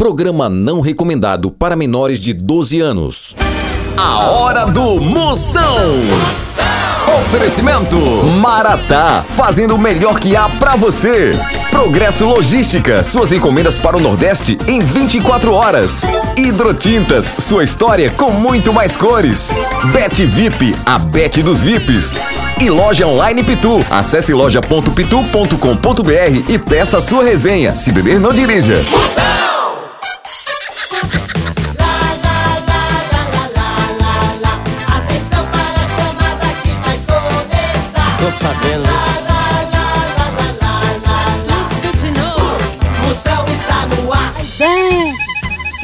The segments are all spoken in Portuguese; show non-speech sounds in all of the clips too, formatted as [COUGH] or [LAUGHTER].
Programa não recomendado para menores de 12 anos. A hora do Moção. Oferecimento Maratá, fazendo o melhor que há pra você. Progresso Logística, suas encomendas para o Nordeste em 24 horas. Hidrotintas, sua história com muito mais cores. Bet VIP, a Bet dos VIPs. E loja online Pitu. Acesse loja.pitu.com.br e peça sua resenha. Se beber, não dirija. Atenção Tô sabendo. Tudo de novo. O céu está no ar.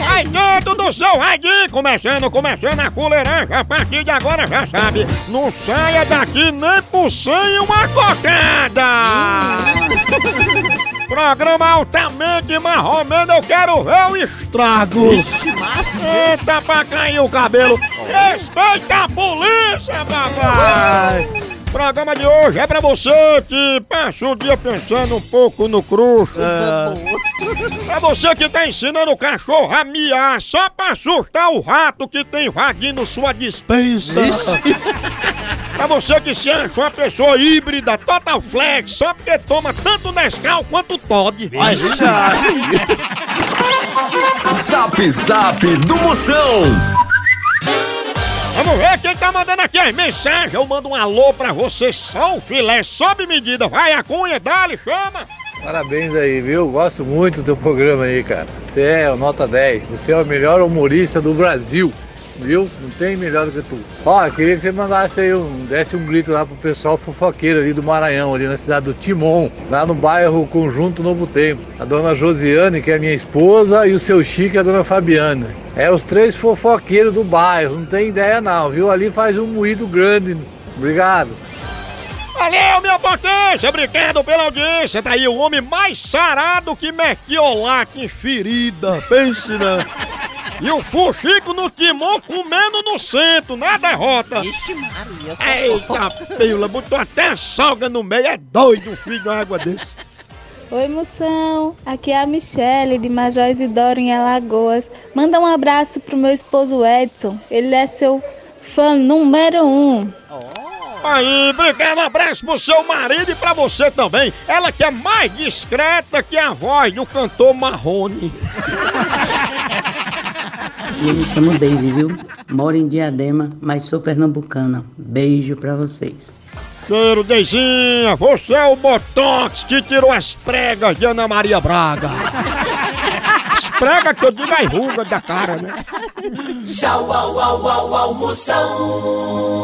Aí dentro do seu radinho, começando, começando a fuleiragem, a partir de agora já sabe, não saia daqui nem por sem uma cocada! [LAUGHS] Programa altamente marromeno, eu quero ver o estrago! Eita pra cair o cabelo! Respeita a polícia, papai! Programa de hoje é pra você que passa o dia pensando um pouco no cruxo. [LAUGHS] Pra você que tá ensinando o cachorro a miar só pra assustar o rato que tem invadindo sua dispensa. [LAUGHS] pra você que se acha uma pessoa híbrida, total flex, só porque toma tanto Nescau quanto Todd. [LAUGHS] Zap Zap do Moção. Vamos ver quem tá mandando aqui as mensagens. Eu mando um alô pra você, só o filé, sob medida. Vai a cunha, dá-lhe, chama. Parabéns aí, viu? Gosto muito do teu programa aí, cara. Você é o nota 10. Você é o melhor humorista do Brasil. Viu? Não tem melhor do que tu. Ó, queria que você mandasse aí um, desse um grito lá pro pessoal fofoqueiro ali do Maranhão, ali na cidade do Timon, lá no bairro Conjunto Novo Tempo. A dona Josiane, que é minha esposa, e o seu Chico a dona Fabiana. É os três fofoqueiros do bairro, não tem ideia não, viu? Ali faz um moído grande. Obrigado. Valeu, minha potência! Obrigado pela audiência. Tá aí o homem mais sarado que Merquiolac em ferida. Pense, né? E o Fuxico no timão comendo no centro, na derrota. Ixi, Maria. Eita, pila, botou até salga no meio. É doido um filho de uma água desse. Oi, moção. Aqui é a Michele, de Major Isidoro, em Alagoas. Manda um abraço pro meu esposo Edson. Ele é seu fã número um. Aí, obrigado, um abraço pro seu marido e pra você também. Ela que é mais discreta que a voz do cantor Marrone. [LAUGHS] Eu me chamo Daisy, viu? Moro em Diadema, mas sou pernambucana. Beijo pra vocês. Cheiro, Deizinha, você é o Botox que tirou as pregas de Ana Maria Braga. As pregas que eu digo as rugas da cara, né? Tchau, au, au, au, au, moção.